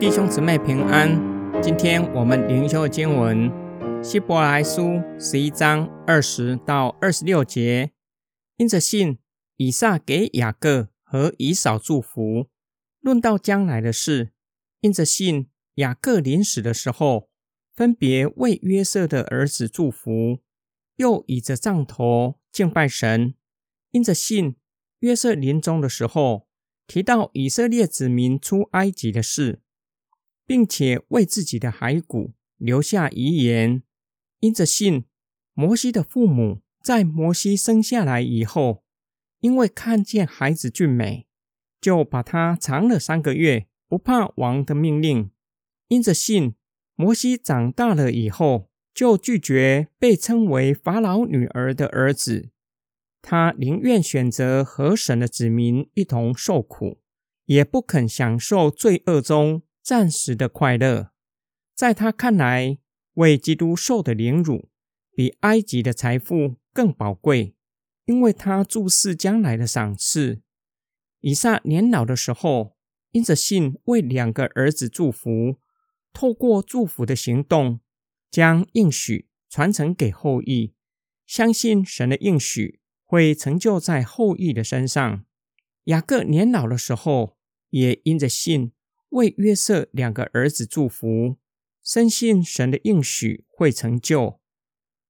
弟兄姊妹平安，今天我们灵修的经文希伯来书十一章二十到二十六节。因着信，以撒给雅各和以扫祝福。论到将来的事，因着信，雅各临死的时候，分别为约瑟的儿子祝福，又倚着杖头敬拜神。因着信，约瑟临终的时候，提到以色列子民出埃及的事。并且为自己的骸骨留下遗言。因着信，摩西的父母在摩西生下来以后，因为看见孩子俊美，就把他藏了三个月，不怕王的命令。因着信，摩西长大了以后，就拒绝被称为法老女儿的儿子，他宁愿选择和神的子民一同受苦，也不肯享受罪恶中。暂时的快乐，在他看来，为基督受的凌辱，比埃及的财富更宝贵，因为他注视将来的赏赐。以撒年老的时候，因着信为两个儿子祝福，透过祝福的行动，将应许传承给后裔，相信神的应许会成就在后裔的身上。雅各年老的时候，也因着信。为约瑟两个儿子祝福，深信神的应许会成就。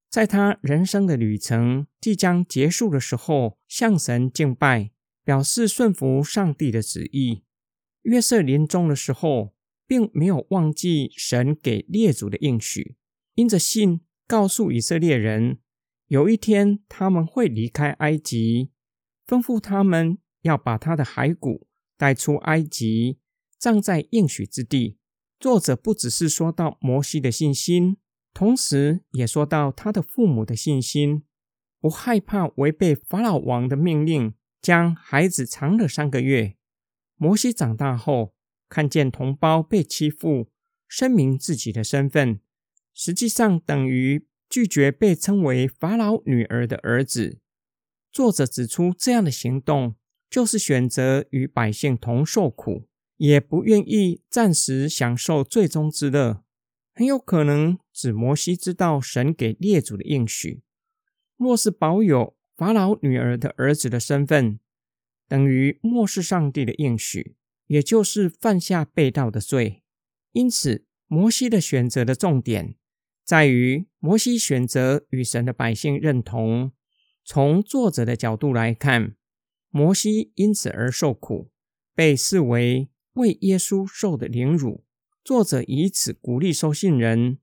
在他人生的旅程即将结束的时候，向神敬拜，表示顺服上帝的旨意。约瑟临终的时候，并没有忘记神给列祖的应许，因着信告诉以色列人，有一天他们会离开埃及，吩咐他们要把他的骸骨带出埃及。葬在应许之地。作者不只是说到摩西的信心，同时也说到他的父母的信心，不害怕违背法老王的命令，将孩子藏了三个月。摩西长大后，看见同胞被欺负，声明自己的身份，实际上等于拒绝被称为法老女儿的儿子。作者指出，这样的行动就是选择与百姓同受苦。也不愿意暂时享受最终之乐，很有可能指摩西知道神给列祖的应许，若是保有法老女儿的儿子的身份，等于漠视上帝的应许，也就是犯下背道的罪。因此，摩西的选择的重点在于摩西选择与神的百姓认同。从作者的角度来看，摩西因此而受苦，被视为。为耶稣受的凌辱，作者以此鼓励收信人，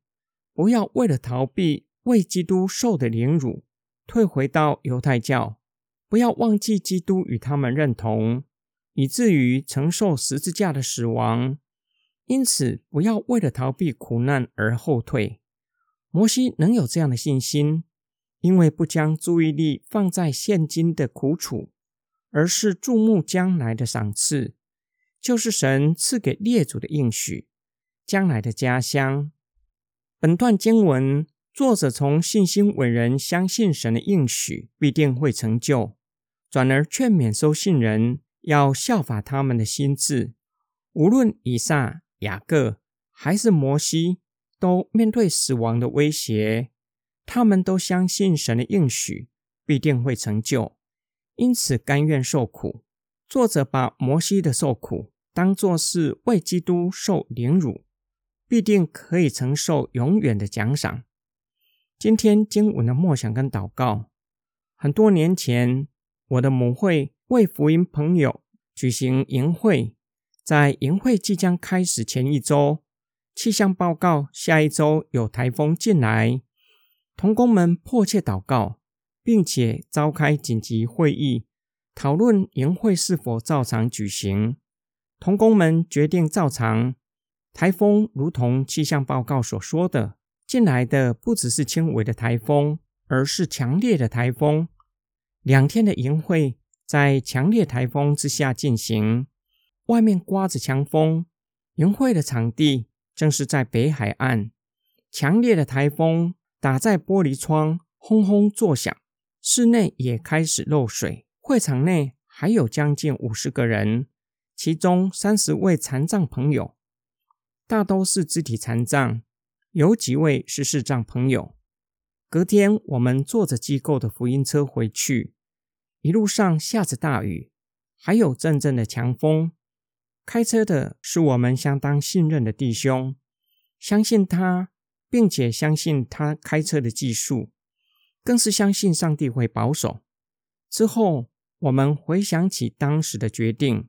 不要为了逃避为基督受的凌辱，退回到犹太教，不要忘记基督与他们认同，以至于承受十字架的死亡。因此，不要为了逃避苦难而后退。摩西能有这样的信心，因为不将注意力放在现今的苦楚，而是注目将来的赏赐。就是神赐给列祖的应许，将来的家乡。本段经文，作者从信心伟人相信神的应许必定会成就，转而劝勉收信人要效法他们的心志。无论以撒、雅各还是摩西，都面对死亡的威胁，他们都相信神的应许必定会成就，因此甘愿受苦。作者把摩西的受苦。当作是为基督受凌辱，必定可以承受永远的奖赏。今天经文的默想跟祷告，很多年前，我的母会为福音朋友举行营会，在营会即将开始前一周，气象报告下一周有台风进来，同工们迫切祷告，并且召开紧急会议，讨论营会是否照常举行。同工们决定照常。台风如同气象报告所说的，进来的不只是轻微的台风，而是强烈的台风。两天的营会在强烈台风之下进行，外面刮着强风。营会的场地正是在北海岸，强烈的台风打在玻璃窗，轰轰作响，室内也开始漏水。会场内还有将近五十个人。其中三十位残障朋友，大都是肢体残障，有几位是视障朋友。隔天，我们坐着机构的福音车回去，一路上下着大雨，还有阵阵的强风。开车的是我们相当信任的弟兄，相信他，并且相信他开车的技术，更是相信上帝会保守。之后，我们回想起当时的决定，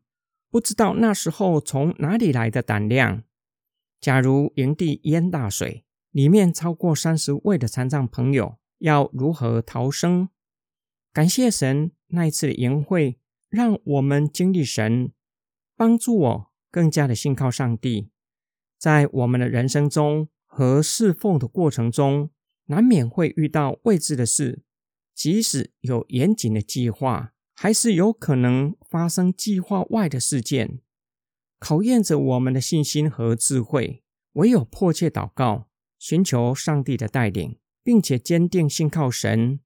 不知道那时候从哪里来的胆量。假如营地淹大水，里面超过三十位的残障朋友要如何逃生？感谢神，那一次的营会让我们经历神帮助我，更加的信靠上帝。在我们的人生中和侍奉的过程中，难免会遇到未知的事。即使有严谨的计划，还是有可能发生计划外的事件，考验着我们的信心和智慧。唯有迫切祷告，寻求上帝的带领，并且坚定信靠神。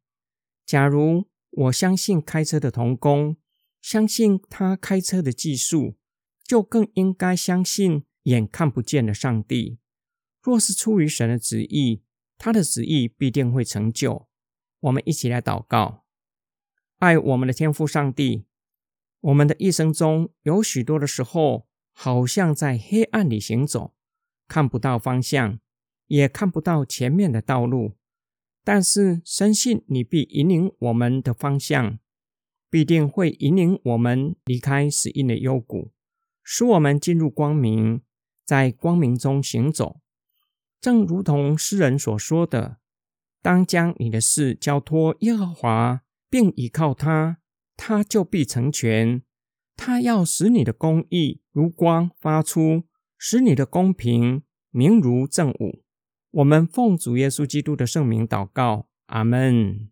假如我相信开车的童工，相信他开车的技术，就更应该相信眼看不见的上帝。若是出于神的旨意，他的旨意必定会成就。我们一起来祷告，爱我们的天父上帝。我们的一生中有许多的时候，好像在黑暗里行走，看不到方向，也看不到前面的道路。但是深信你必引领我们的方向，必定会引领我们离开死荫的幽谷，使我们进入光明，在光明中行走。正如同诗人所说的。当将你的事交托耶和华，并倚靠他，他就必成全。他要使你的公义如光发出，使你的公平明如正午。我们奉主耶稣基督的圣名祷告，阿门。